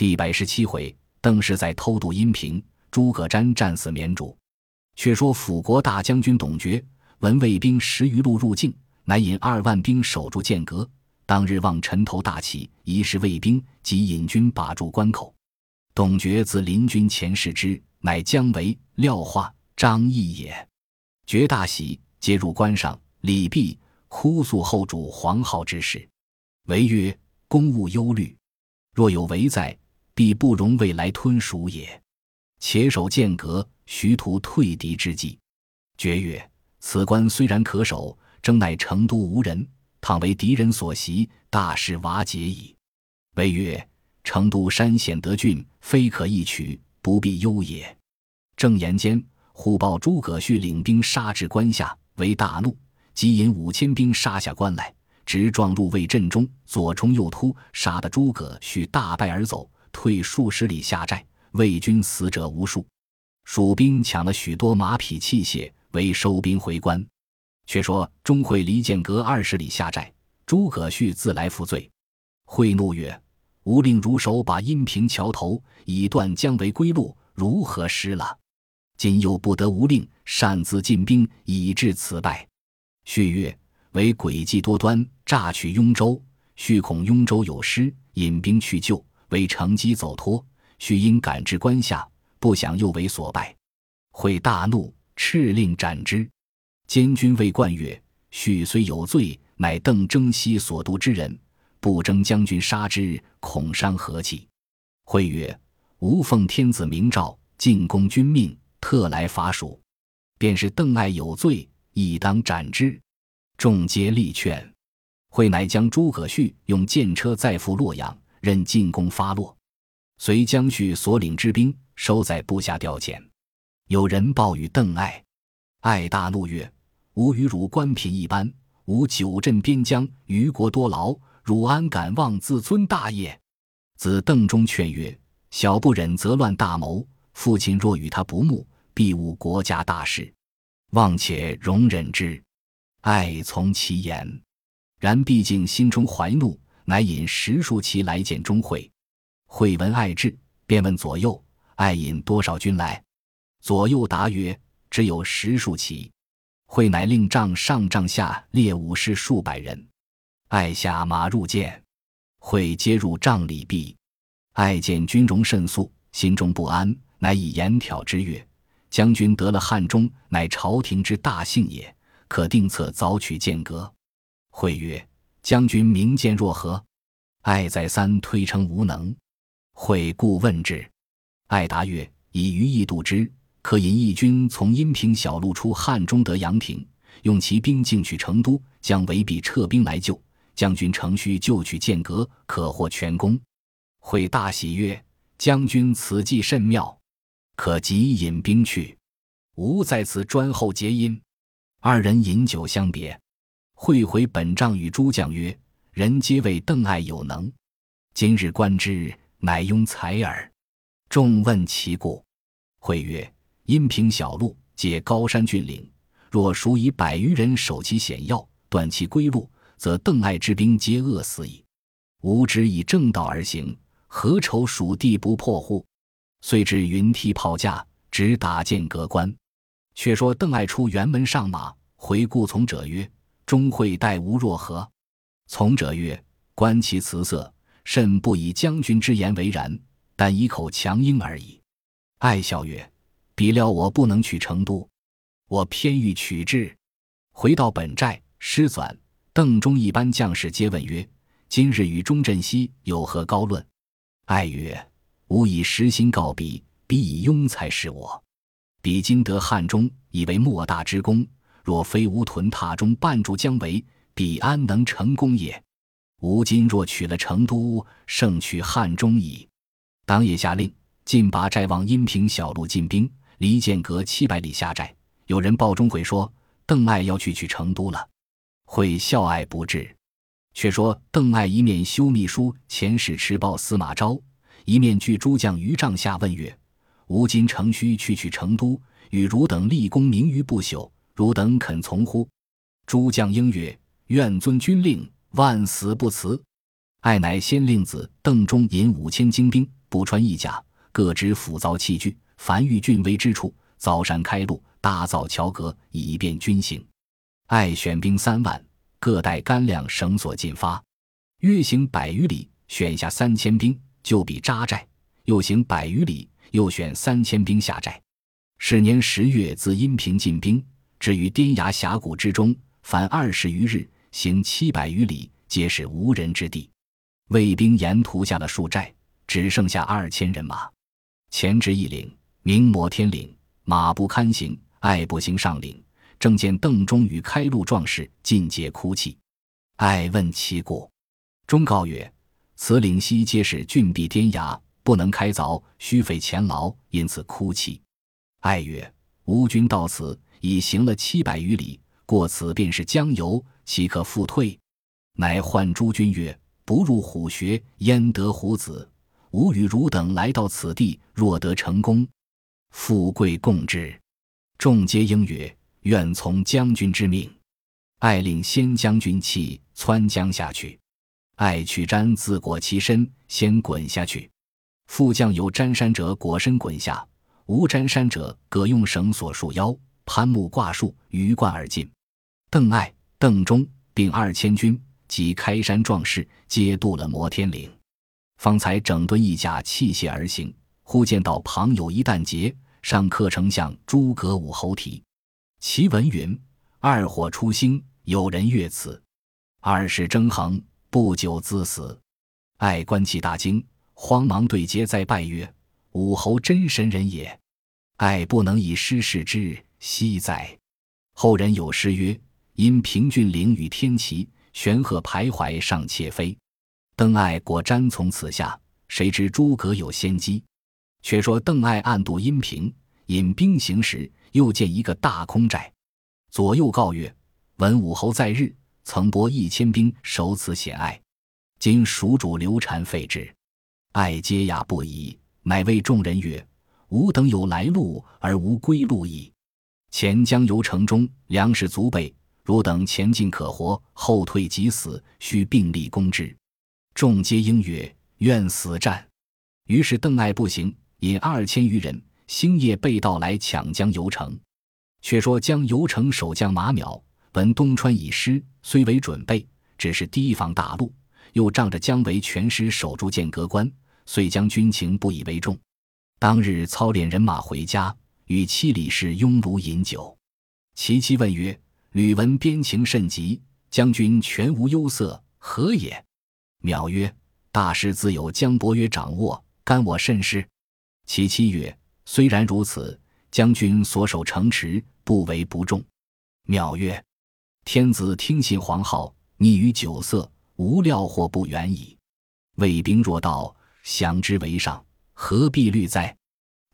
第百十七回，邓氏在偷渡阴平，诸葛瞻战死绵竹。却说辅国大将军董厥闻魏兵十余路入境，乃引二万兵守住剑阁。当日望尘头大起，疑是魏兵，即引军把住关口。董厥自临军前视之，乃姜维、廖化、张翼也。厥大喜，皆入关上，礼毕，哭诉后主黄皓之事。维曰：“公务忧虑，若有为在。”必不容未来吞蜀也。且守剑阁，徐图退敌之计。绝曰：此关虽然可守，征乃成都无人。倘为敌人所袭，大事瓦解矣。谓曰：成都山险得峻，非可一取，不必忧也。正言间，忽报诸葛绪领兵杀至关下，为大怒，即引五千兵杀下关来，直撞入魏阵中，左冲右突，杀得诸葛绪大败而走。退数十里下寨，魏军死者无数，蜀兵抢了许多马匹器械，为收兵回关。却说钟会离剑阁二十里下寨，诸葛绪自来负罪。会怒曰：“吾令如手把阴平桥头，以断姜维归路，如何失了？今又不得无令，擅自进兵，以致此败。”绪曰：“为诡计多端，诈取雍州。绪恐雍州有失，引兵去救。”为乘机走脱，须因赶至关下，不想又为所败，会大怒，敕令斩之。监军谓冠曰：“许虽有罪，乃邓征西所督之人，不征将军杀之，恐伤和气。”会曰：“吾奉天子明诏，进攻君命，特来伐蜀。便是邓艾有罪，亦当斩之。”众皆力劝。会乃将诸葛绪用剑车载赴洛阳。任进攻发落，随将绪所领之兵收在部下调遣。有人报与邓艾，艾大怒曰：“吾与汝官品一般，吾久镇边疆，余国多劳，汝安敢妄自尊大业？”子邓忠劝曰：“小不忍则乱大谋，父亲若与他不睦，必误国家大事，望且容忍之。”艾从其言，然毕竟心中怀怒。乃引十数骑来见钟会，会闻爱至，便问左右：“爱引多少军来？”左右答曰：“只有十数骑。”会乃令帐上帐下列武士数百人，爱下马入见，会接入帐里毕。爱见军容甚肃，心中不安，乃以言挑之曰：“将军得了汉中，乃朝廷之大幸也，可定策早取剑阁。”会曰。将军明见若何？爱再三推称无能。会故问之。爱答曰：“以余意度之，可引义军从阴平小路出汉中得阳亭，用其兵进取成都，将围必撤兵来救。将军乘虚就取剑阁，可获全功。”会大喜曰：“将军此计甚妙，可即引兵去。吾在此专候结因。”二人饮酒相别。会回本帐与诸将曰：“人皆谓邓艾有能，今日观之，乃庸才耳。”众问其故，会曰：“阴平小路，皆高山峻岭，若属以百余人守其险要，断其归路，则邓艾之兵皆饿死矣。吾只以正道而行，何愁蜀地不破乎？”遂至云梯炮架，直打剑阁关。却说邓艾出辕门上马，回顾从者曰。终会待吾若何？从者曰：“观其辞色，甚不以将军之言为然，但以口强应而已。”爱笑曰：“比料我不能取成都，我偏欲取之。”回到本寨，师纂、邓忠一班将士皆问曰：“今日与钟镇西有何高论？”爱曰：“吾以实心告彼，彼以庸才是我。彼今得汉中，以为莫大之功。”若非吴屯塔中绊住姜维，彼安能成功也？吴今若取了成都，胜取汉中矣。当夜下令，进拔寨往阴平小路进兵，离剑阁七百里下寨。有人报钟会说，邓艾要去取成都了。会笑爱不至。却说邓艾一面修密书遣使持报司马昭，一面据诸将于帐下问曰：“吾今诚须去取成都，与汝等立功名于不朽。”汝等肯从乎？诸将应曰：“愿遵军令，万死不辞。”爱乃先令子邓忠引五千精兵不穿一甲，各执斧凿器具，凡遇峻危之处，凿山开路，搭造桥阁，以便军行。爱选兵三万，各带干粮绳索进发，约行百余里，选下三千兵，就比扎寨；又行百余里，又选三千兵下寨。是年十月，自阴平进兵，至于滇崖峡谷之中，凡二十余日，行七百余里，皆是无人之地。魏兵沿途下了数寨，只剩下二千人马。前至一岭，名摩天岭，马不堪行，爱步行上岭。正见邓忠与开路壮士尽皆哭泣，爱问其故，忠告曰：“此岭西皆是峻壁颠崖，不能开凿，须费钱劳，因此哭泣。”爱曰：“吾军到此已行了七百余里，过此便是江油，岂可复退？”乃唤诸军曰：“不入虎穴，焉得虎子？吾与汝等来到此地，若得成功，富贵共之。”众皆应曰。愿从将军之命，爱令先将军弃窜江下去。爱取毡自裹其身，先滚下去。副将有毡衫者裹身滚下，无毡衫者各用绳索束腰，攀木挂树，鱼贯而进。邓艾、邓忠并二千军及开山壮士，皆渡了摩天岭，方才整顿一甲器械而行。忽见到旁有一旦节，上刻丞相诸葛武侯题。其文云：“二火初兴，有人越此，二世争衡，不久自死。”爱观其大惊，慌忙对节再拜曰：“武侯真神人也！”爱不能以失事之，惜哉！后人有诗曰：“因平峻岭与天齐，玄鹤徘徊上且飞。”邓艾果瞻从此下，谁知诸葛有先机？却说邓艾暗度阴平，引兵行时。又见一个大空寨，左右告曰：“文武侯在日曾拨一千兵守此险隘，今蜀主刘禅废之，爱皆讶不已，乃谓众人曰：‘吾等有来路而无归路矣。前将游城中粮食足备，汝等前进可活，后退即死，须并力攻之。’众皆应曰：‘愿死战。’于是邓艾步行，引二千余人。”星夜被盗来抢江油城，却说江油城守将马邈闻东川已失，虽为准备，只是提防大路，又仗着姜维全师守住剑阁关，遂将军情不以为重。当日操练人马回家，与妻李氏拥炉饮酒。其妻问曰：“吕闻边情甚急，将军全无忧色，何也？”邈曰：“大事自有江伯约掌握，干我甚事？”其妻曰。虽然如此，将军所守城池不为不重。妙曰：“天子听信皇号，溺于酒色，无料或不远矣。魏兵若到，降之为上，何必虑哉？”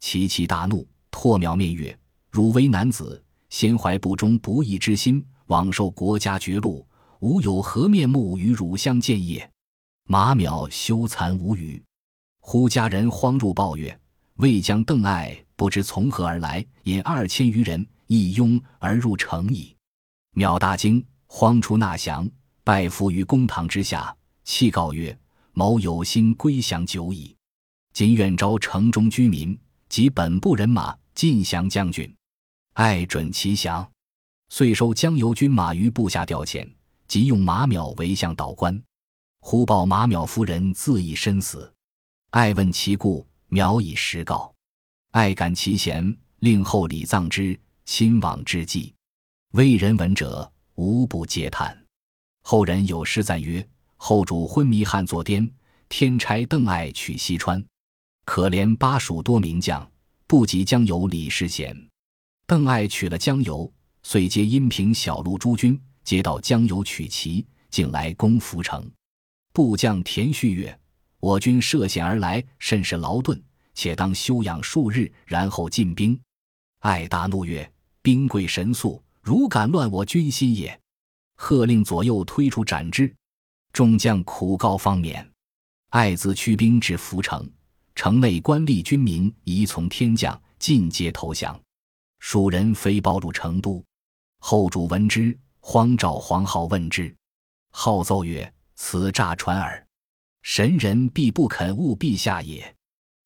齐齐大怒，唾邈面曰：“汝为男子，先怀不忠不义之心，枉受国家绝禄，吾有何面目与汝相见也？”马淼羞惭无语。忽家人慌入报曰。魏将邓艾不知从何而来，引二千余人一拥而入城矣。邈大惊，慌出纳降，拜伏于公堂之下，泣告曰：“某有心归降久矣，今愿招城中居民及本部人马晋降将军。”爱准其降，遂收江油军马于部下调遣，即用马邈为向导官。忽报马邈夫人自缢身死，爱问其故。苗以实告，爱感其贤，令后礼葬之。亲往之际，为人闻者无不嗟叹。后人有诗赞曰：“后主昏迷汉作颠，天差邓艾取西川。可怜巴蜀多名将，不及江油李世贤。”邓艾取了江油，遂接阴平小路诸军，接到江油取齐，竟来攻涪城。部将田旭曰。我军涉险而来，甚是劳顿，且当休养数日，然后进兵。艾大怒曰：“兵贵神速，如敢乱我军心也！”喝令左右推出斩之。众将苦告方免。艾自驱兵至涪城，城内官吏军民宜从天降，尽皆投降。蜀人飞报入成都，后主闻之，慌召黄皓问之。皓奏曰：“此诈传耳。”神人必不肯误陛下也。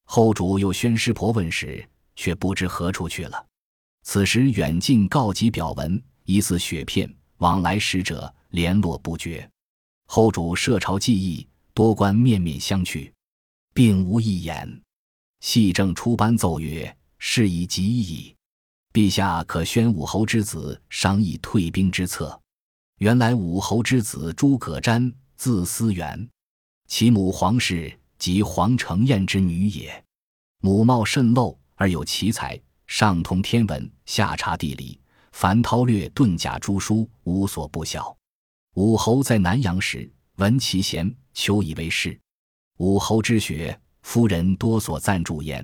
后主又宣师婆问时，却不知何处去了。此时远近告急表文，疑似雪片，往来使者联络不绝。后主设朝记忆，多官面面相觑，并无一言。系正出班奏曰：“事已急矣，陛下可宣武侯之子商议退兵之策。”原来武侯之子诸葛瞻，字思源，其母黄氏即黄承彦之女也。母貌甚陋，而有奇才，上通天文，下察地理，凡韬略遁甲诸书，无所不晓。武侯在南阳时，闻其贤，求以为士。武侯之学，夫人多所赞助焉。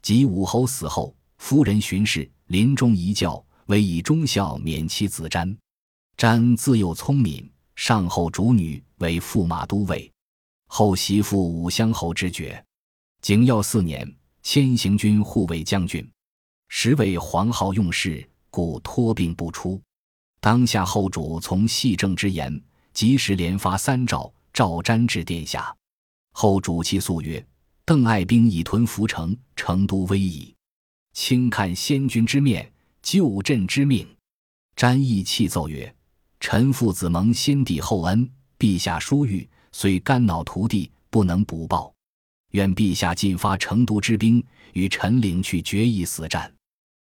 及武侯死后，夫人巡视，临终遗教，唯以忠孝免其子瞻。瞻自幼聪敏，上后主女为驸马都尉，后袭父武乡侯之爵。景耀四年，迁行军护卫将军，时为皇号用事，故托病不出。当下后主从细政之言，及时连发三诏，诏瞻至殿下。后主其诉曰：“邓艾兵已屯涪城，成都危矣，轻看先君之面，救朕之命。”詹义泣奏曰。臣父子蒙先帝厚恩，陛下殊遇，虽肝脑涂地，不能不报。愿陛下尽发成都之兵，与臣领去决一死战。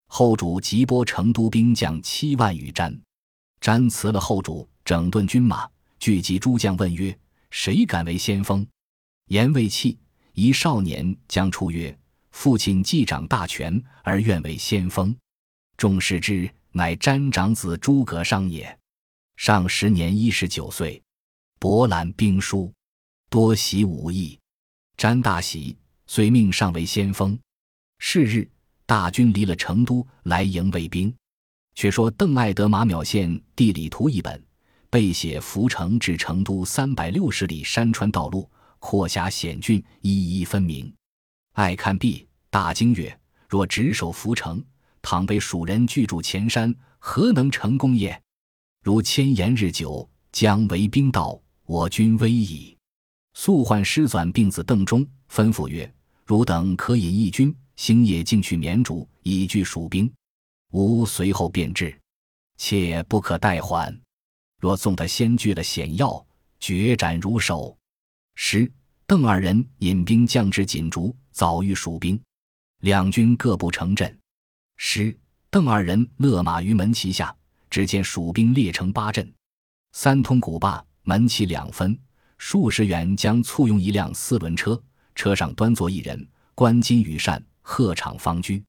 后主即拨成都兵将七万余瞻。瞻辞了后主，整顿军马，聚集诸将，问曰：“谁敢为先锋？”言未弃，一少年将出曰：“父亲既掌大权，而愿为先锋。”众视之，乃瞻长子诸葛尚也。上时年一十九岁，博览兵书，多习武艺。詹大喜，遂命上为先锋。是日，大军离了成都，来迎卫兵。却说邓艾得马邈县地理图一本，背写涪城至成都三百六十里山川道路，阔狭险峻，一一分明。艾看毕，大惊曰：“若直守涪城，倘被蜀人拒住前山，何能成功也？”如千言日久，将为兵道，我军危矣。速唤师纂病子邓忠，吩咐曰：“汝等可引一军，星夜进去绵竹，以拒蜀兵。吾随后便至，切不可怠缓。若纵他先据了险要，决斩如首。”时邓二人引兵将至锦竹，早遇蜀兵，两军各不成阵。时邓二人勒马于门旗下。只见蜀兵列成八阵，三通古坝，门旗两分，数十员将簇拥一辆四轮车，车上端坐一人，冠金羽扇，鹤氅方居。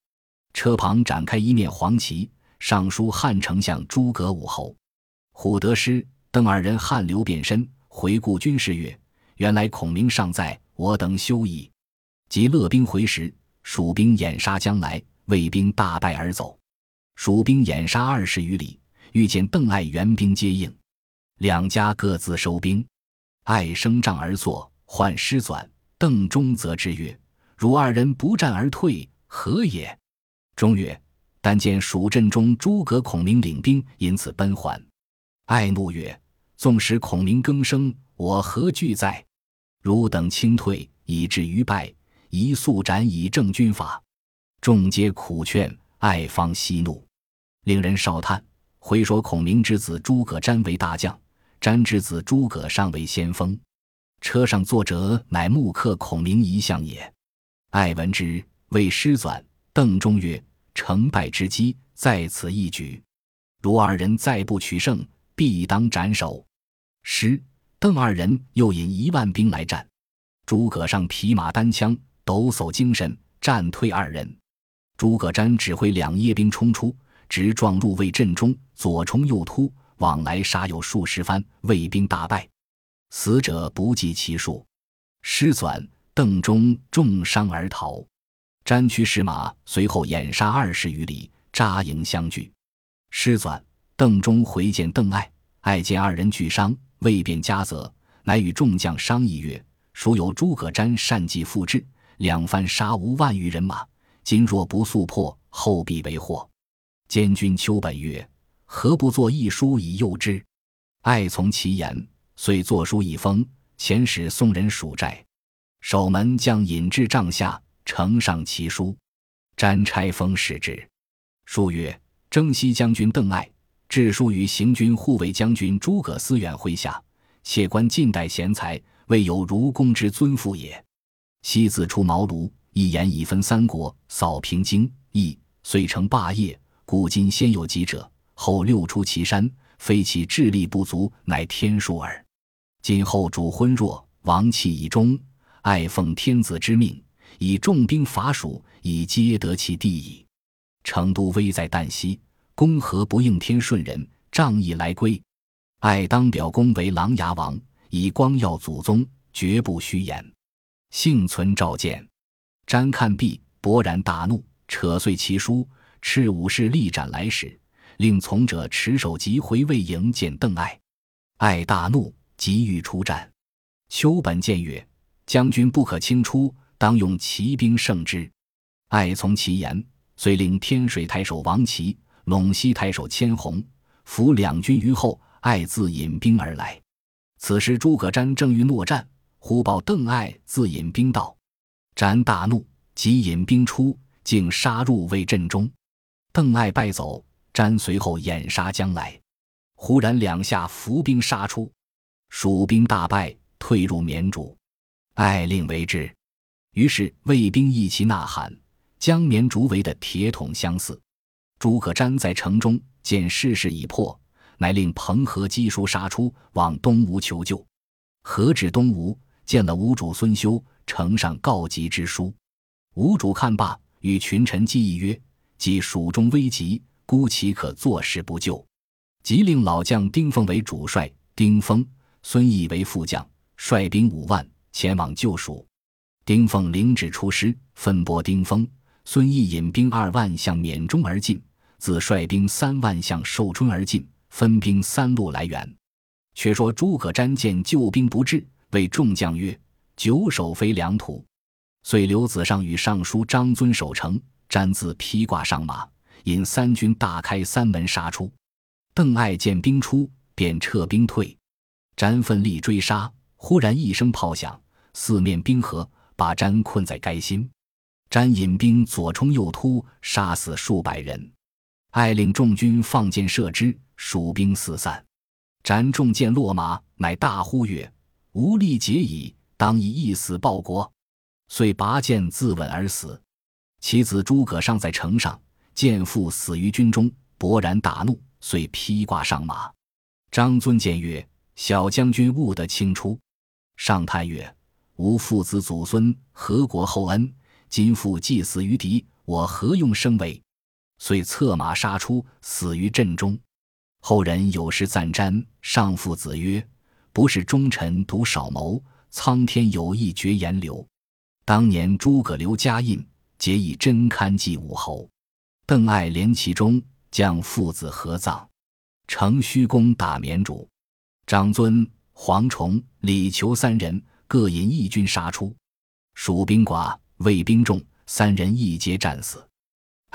车旁展开一面黄旗，上书汉丞相诸葛武侯。虎得师，邓二人汗流遍身，回顾军士曰：“原来孔明尚在，我等休矣。”即勒兵回时，蜀兵掩杀将来，魏兵大败而走。蜀兵掩杀二十余里。遇见邓艾援兵接应，两家各自收兵。艾升帐而坐，唤师纂、邓忠，则之曰：“汝二人不战而退，何也？”忠曰：“但见蜀阵中诸葛孔明领兵，因此奔还。”艾怒曰：“纵使孔明更生，我何惧哉？汝等轻退，以至于败，宜速斩以正军法。”众皆苦劝，艾方息怒，令人少叹。回说孔明之子诸葛瞻为大将，瞻之子诸葛尚为先锋。车上坐者乃木刻孔明遗像也。艾闻之，谓师纂、邓忠曰：“成败之机在此一举，如二人再不取胜，必当斩首。”师、邓二人又引一万兵来战，诸葛尚匹马单枪，抖擞精神，战退二人。诸葛瞻指挥两叶兵冲出。直撞入魏阵中，左冲右突，往来杀有数十番，魏兵大败，死者不计其数。师纂、邓忠重伤而逃，詹驱士马随后掩杀二十余里，扎营相聚。师纂、邓忠回见邓艾，艾见二人俱伤，未便加责，乃与众将商议曰：“孰有诸葛瞻善计复制，两番杀无万余人马，今若不速破，后必为祸。”监军丘本曰：“何不作一书以诱之？”爱从其言，遂作书一封，遣使送人蜀寨。守门将引至帐下，呈上其书。詹差封使之。数月，征西将军邓艾致书于行军护卫将军诸葛思远麾下，且观近代贤才，未有如公之尊父也。昔子出茅庐，一言以分三国，扫平荆益，遂成霸业。古今先有几者，后六出祁山，非其智力不足，乃天数耳。今后主昏弱，王气已终，爱奉天子之命，以重兵伐蜀，以皆得其地矣。成都危在旦夕，公何不应天顺人，仗义来归？爱当表公为琅琊王，以光耀祖宗，绝不虚言。幸存召见，瞻看毕，勃然大怒，扯碎其书，斥武士力斩来使，令从者持首级回魏营见邓艾。艾大怒，急欲出战。丘本谏曰：“将军不可轻出，当用骑兵胜之。”艾从其言，遂令天水太守王齐、陇西太守千红伏两军于后。艾自引兵而来。此时诸葛瞻正欲诺战。忽报邓艾自引兵到，詹大怒，即引兵出，竟杀入魏阵中。邓艾败走，詹随后掩杀将来。忽然两下伏兵杀出，蜀兵大败，退入绵竹。艾令为之，于是魏兵一齐呐喊，将绵竹围得铁桶相似。诸葛瞻在城中见事势已破，乃令彭和击书杀出，往东吴求救。何止东吴？见了吴主孙休，呈上告急之书。吴主看罢，与群臣计议曰：“既蜀中危急，孤岂可坐视不救？”即令老将丁奉为主帅，丁奉、孙毅为副将，率兵五万前往救蜀。丁奉领旨出师，分拨丁奉、孙毅引兵二万向缅中而进，自率兵三万向寿春而进，分兵三路来援。却说诸葛瞻见救兵不至。谓众将曰：“久守非良土。”遂刘子尚与尚书张遵守城，瞻自披挂上马，引三军大开三门杀出。邓艾见兵出，便撤兵退。瞻奋力追杀，忽然一声炮响，四面兵合，把瞻困在该心。瞻引兵左冲右突，杀死数百人。爱令众军放箭射之，蜀兵四散。斩众箭落马，乃大呼曰：无力解矣，当以一死报国。遂拔剑自刎而死。其子诸葛尚在城上，见父死于军中，勃然大怒，遂披挂上马。张尊见曰：“小将军勿得轻出。”上叹曰：“吾父子祖孙，何国厚恩？今父既死于敌，我何用生为？”遂策马杀出，死于阵中。后人有诗赞瞻，上父子曰。不是忠臣独少谋，苍天有意绝言流。当年诸葛刘家印，皆以真堪祭武侯。邓艾连其中，将父子合葬。程虚攻打绵竹，张遵、黄崇、李求三人各引一军杀出，蜀兵寡，魏兵众，三人一皆战死。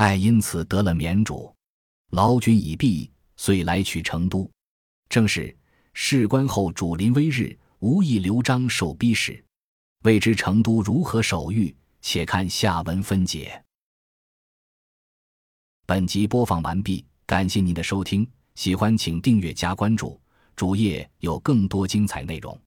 艾因此得了绵竹，劳军已毕，遂来取成都。正是。事关后主临危日，无意刘璋受逼时，未知成都如何守御？且看下文分解。本集播放完毕，感谢您的收听，喜欢请订阅加关注，主页有更多精彩内容。